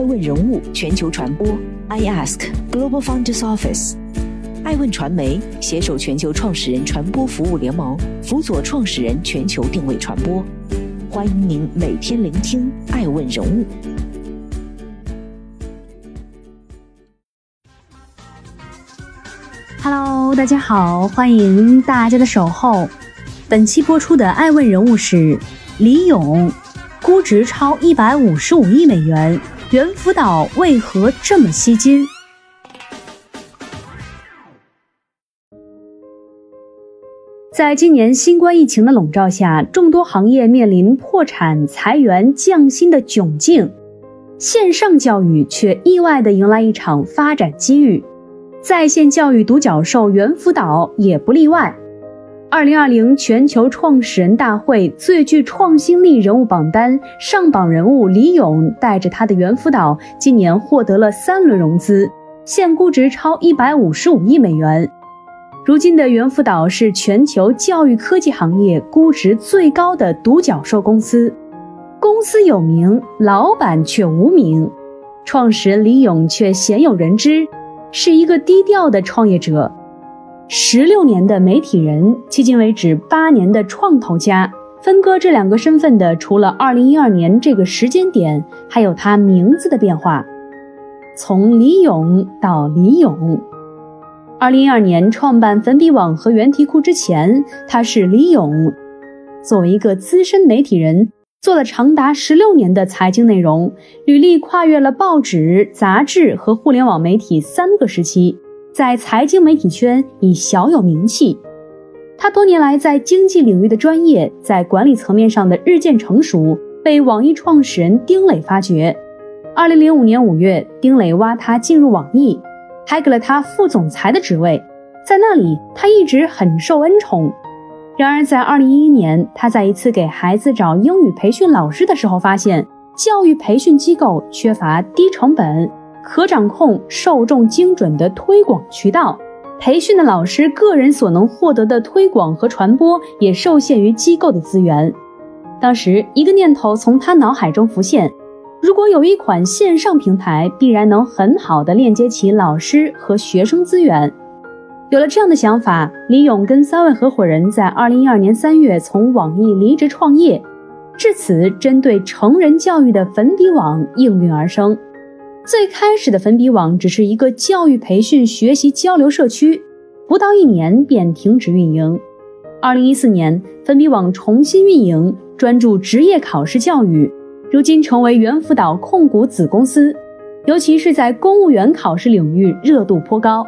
爱问人物全球传播，I Ask Global Founders Office，爱问传媒携手全球创始人传播服务联盟，辅佐创始人全球定位传播。欢迎您每天聆听爱问人物。Hello，大家好，欢迎大家的守候。本期播出的爱问人物是李勇，估值超一百五十五亿美元，猿辅导为何这么吸金？在今年新冠疫情的笼罩下，众多行业面临破产、裁员、降薪的窘境，线上教育却意外的迎来一场发展机遇，在线教育独角兽猿辅导也不例外。二零二零全球创始人大会最具创新力人物榜单上榜人物李勇，带着他的猿辅导，今年获得了三轮融资，现估值超一百五十五亿美元。如今的猿辅导是全球教育科技行业估值最高的独角兽公司，公司有名，老板却无名，创始人李勇却鲜有人知，是一个低调的创业者。十六年的媒体人，迄今为止八年的创投家，分割这两个身份的，除了二零一二年这个时间点，还有他名字的变化，从李勇到李勇。二零一二年创办粉笔网和原题库之前，他是李勇。作为一个资深媒体人，做了长达十六年的财经内容，履历跨越了报纸、杂志和互联网媒体三个时期，在财经媒体圈已小有名气。他多年来在经济领域的专业，在管理层面上的日渐成熟，被网易创始人丁磊发掘。二零零五年五月，丁磊挖他进入网易。还给了他副总裁的职位，在那里他一直很受恩宠。然而，在二零一一年，他在一次给孩子找英语培训老师的时候，发现教育培训机构缺乏低成本、可掌控、受众精准的推广渠道，培训的老师个人所能获得的推广和传播也受限于机构的资源。当时，一个念头从他脑海中浮现。如果有一款线上平台，必然能很好的链接起老师和学生资源。有了这样的想法，李勇跟三位合伙人在二零一二年三月从网易离职创业。至此，针对成人教育的粉笔网应运而生。最开始的粉笔网只是一个教育培训、学习交流社区，不到一年便停止运营。二零一四年，粉笔网重新运营，专注职业考试教育。如今成为猿辅导控股子公司，尤其是在公务员考试领域热度颇高。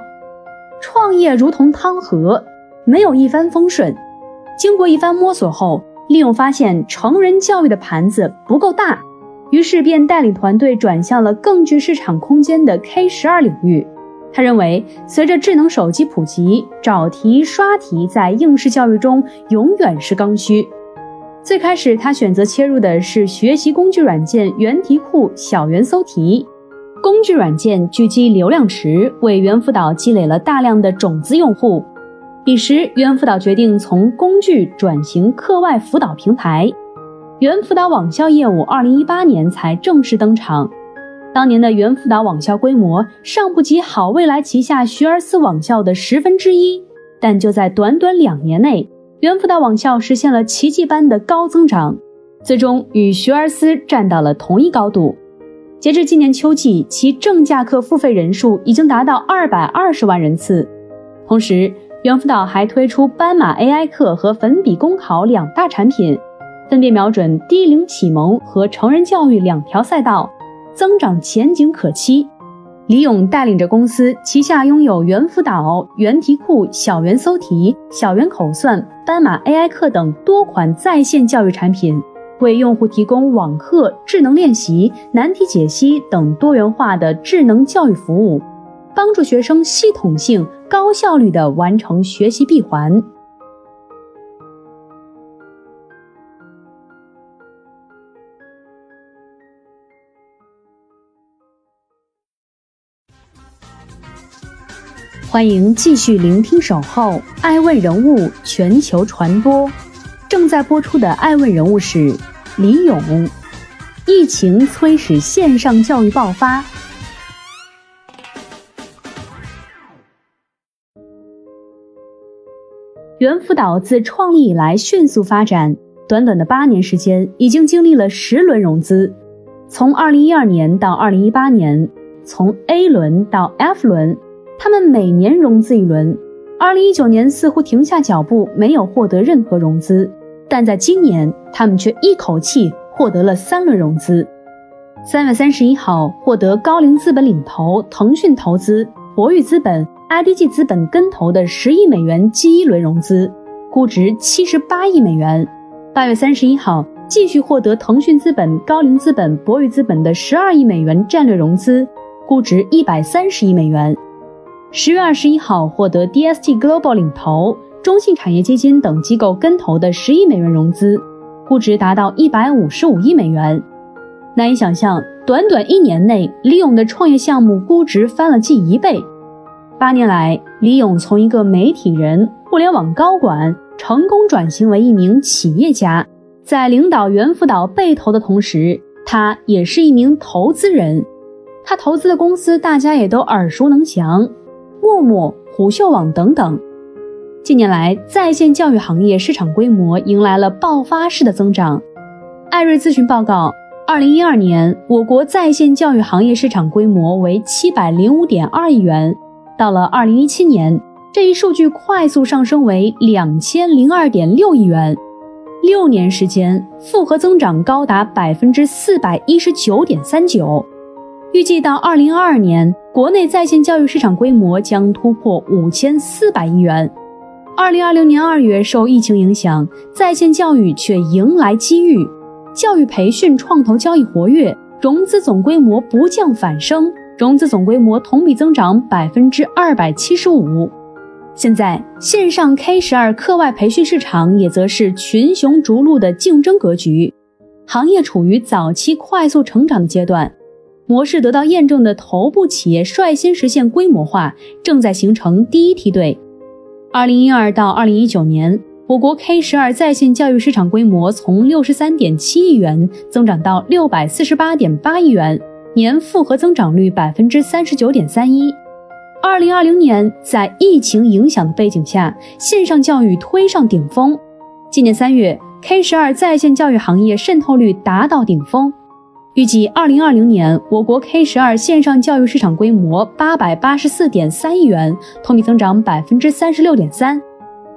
创业如同汤河，没有一帆风顺。经过一番摸索后，利用发现成人教育的盘子不够大，于是便带领团队转向了更具市场空间的 K 十二领域。他认为，随着智能手机普及，找题刷题在应试教育中永远是刚需。最开始，他选择切入的是学习工具软件原题库、小猿搜题。工具软件聚集流量池，为猿辅导积累了大量的种子用户。彼时，猿辅导决定从工具转型课外辅导平台。猿辅导网校业务二零一八年才正式登场。当年的猿辅导网校规模尚不及好未来旗下学而思网校的十分之一，但就在短短两年内。猿辅导网校实现了奇迹般的高增长，最终与学而思站到了同一高度。截至今年秋季，其正价课付费人数已经达到二百二十万人次。同时，猿辅导还推出斑马 AI 课和粉笔公考两大产品，分别瞄准低龄启蒙和成人教育两条赛道，增长前景可期。李勇带领着公司，旗下拥有猿辅导、猿题库、小猿搜题、小猿口算、斑马 AI 课等多款在线教育产品，为用户提供网课、智能练习、难题解析等多元化的智能教育服务，帮助学生系统性、高效率地完成学习闭环。欢迎继续聆听《守候爱问人物全球传播》，正在播出的爱问人物是李勇。疫情催使线上教育爆发。猿辅导自创立以来迅速发展，短短的八年时间，已经经历了十轮融资。从二零一二年到二零一八年，从 A 轮到 F 轮，他们每年融资一轮。二零一九年似乎停下脚步，没有获得任何融资，但在今年，他们却一口气获得了三轮融资。三月三十一号，获得高瓴资本领投、腾讯投资、博裕资本、IDG 资本跟投的十亿美元第一轮融资，估值七十八亿美元。八月三十一号，继续获得腾讯资本、高瓴资本、博裕资本的十二亿美元战略融资，估值一百三十亿美元。十月二十一号，获得 DST Global 领投、中信产业基金等机构跟投的十亿美元融资，估值达到一百五十五亿美元。难以想象，短短一年内，李勇的创业项目估值翻了近一倍。八年来，李勇从一个媒体人、互联网高管，成功转型为一名企业家。在领导猿辅导被投的同时，他也是一名投资人。他投资的公司，大家也都耳熟能详。陌陌、虎嗅网等等。近年来，在线教育行业市场规模迎来了爆发式的增长。艾瑞咨询报告，二零一二年我国在线教育行业市场规模为七百零五点二亿元，到了二零一七年，这一数据快速上升为两千零二点六亿元，六年时间复合增长高达百分之四百一十九点三九。预计到二零二二年，国内在线教育市场规模将突破五千四百亿元。二零二零年二月，受疫情影响，在线教育却迎来机遇，教育培训创投交易活跃，融资总规模不降反升，融资总规模同比增长百分之二百七十五。现在，线上 K 十二课外培训市场也则是群雄逐鹿的竞争格局，行业处于早期快速成长的阶段。模式得到验证的头部企业率先实现规模化，正在形成第一梯队。二零一二到二零一九年，我国 K 十二在线教育市场规模从六十三点七亿元增长到六百四十八点八亿元，年复合增长率百分之三十九点三一。二零二零年，在疫情影响的背景下，线上教育推上顶峰。今年三月，K 十二在线教育行业渗透率达到顶峰。预计二零二零年，我国 K 十二线上教育市场规模八百八十四点三亿元，同比增长百分之三十六点三。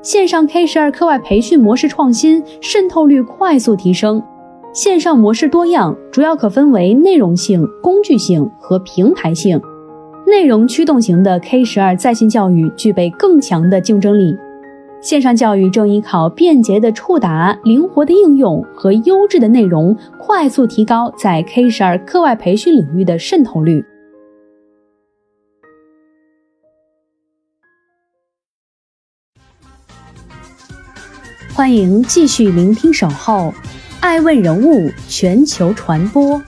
线上 K 十二课外培训模式创新，渗透率快速提升。线上模式多样，主要可分为内容性、工具性和平台性。内容驱动型的 K 十二在线教育具备更强的竞争力。线上教育正依靠便捷的触达、灵活的应用和优质的内容，快速提高在 K 十二课外培训领域的渗透率。欢迎继续聆听《守候爱问人物全球传播》，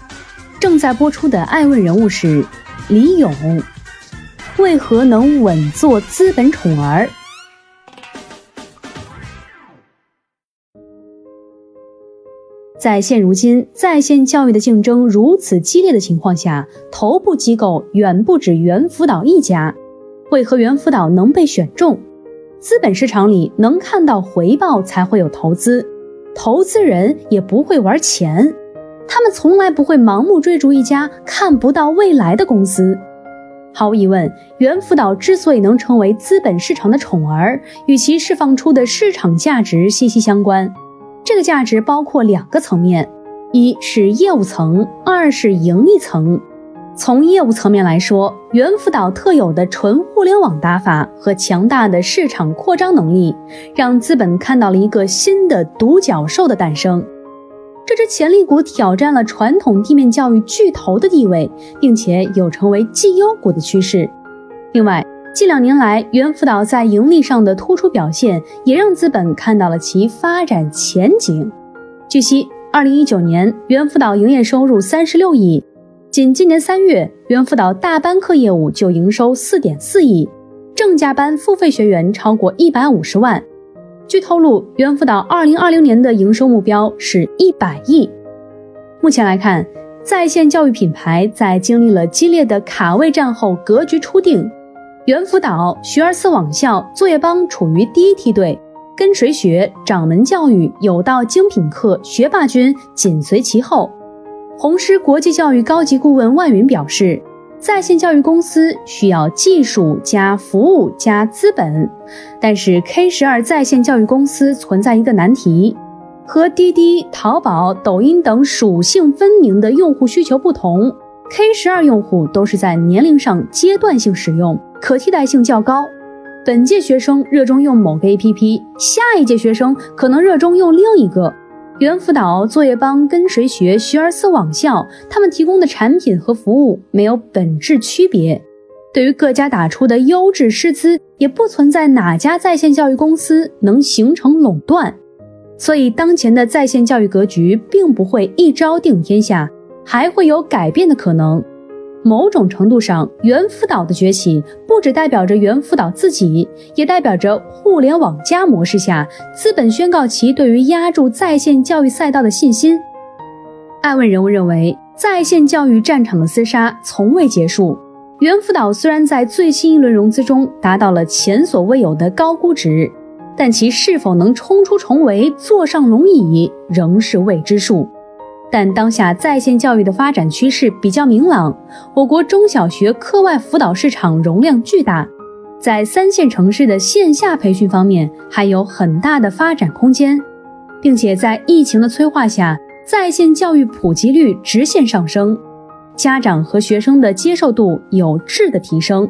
正在播出的爱问人物是李勇，为何能稳坐资本宠儿？在现如今在线教育的竞争如此激烈的情况下，头部机构远不止猿辅导一家。为何猿辅导能被选中？资本市场里能看到回报才会有投资，投资人也不会玩钱，他们从来不会盲目追逐一家看不到未来的公司。毫无疑问，猿辅导之所以能成为资本市场的宠儿，与其释放出的市场价值息息相关。这个价值包括两个层面，一是业务层，二是盈利层。从业务层面来说，猿辅导特有的纯互联网打法和强大的市场扩张能力，让资本看到了一个新的独角兽的诞生。这只潜力股挑战了传统地面教育巨头的地位，并且有成为绩优股的趋势。另外，近两年来，猿辅导在盈利上的突出表现，也让资本看到了其发展前景。据悉，二零一九年猿辅导营业收入三十六亿，仅今年三月，猿辅导大班课业务就营收四点四亿，正价班付费学员超过一百五十万。据透露，猿辅导二零二零年的营收目标是一百亿。目前来看，在线教育品牌在经历了激烈的卡位战后，格局初定。猿辅导、学而思网校、作业帮处于第一梯队，跟谁学、掌门教育、有道精品课、学霸君紧随其后。红师国际教育高级顾问万云表示，在线教育公司需要技术加服务加资本，但是 K 十二在线教育公司存在一个难题。和滴滴、淘宝、抖音等属性分明的用户需求不同，K 十二用户都是在年龄上阶段性使用，可替代性较高。本届学生热衷用某个 APP，下一届学生可能热衷用另一个。猿辅导、作业帮、跟谁学、学而思网校，他们提供的产品和服务没有本质区别。对于各家打出的优质师资，也不存在哪家在线教育公司能形成垄断。所以，当前的在线教育格局并不会一招定天下，还会有改变的可能。某种程度上，猿辅导的崛起不只代表着猿辅导自己，也代表着互联网加模式下资本宣告其对于压住在线教育赛道的信心。爱问人物认为，在线教育战场的厮杀从未结束。猿辅导虽然在最新一轮融资中达到了前所未有的高估值。但其是否能冲出重围、坐上龙椅，仍是未知数。但当下在线教育的发展趋势比较明朗，我国中小学课外辅导市场容量巨大，在三线城市的线下培训方面还有很大的发展空间，并且在疫情的催化下，在线教育普及率直线上升，家长和学生的接受度有质的提升。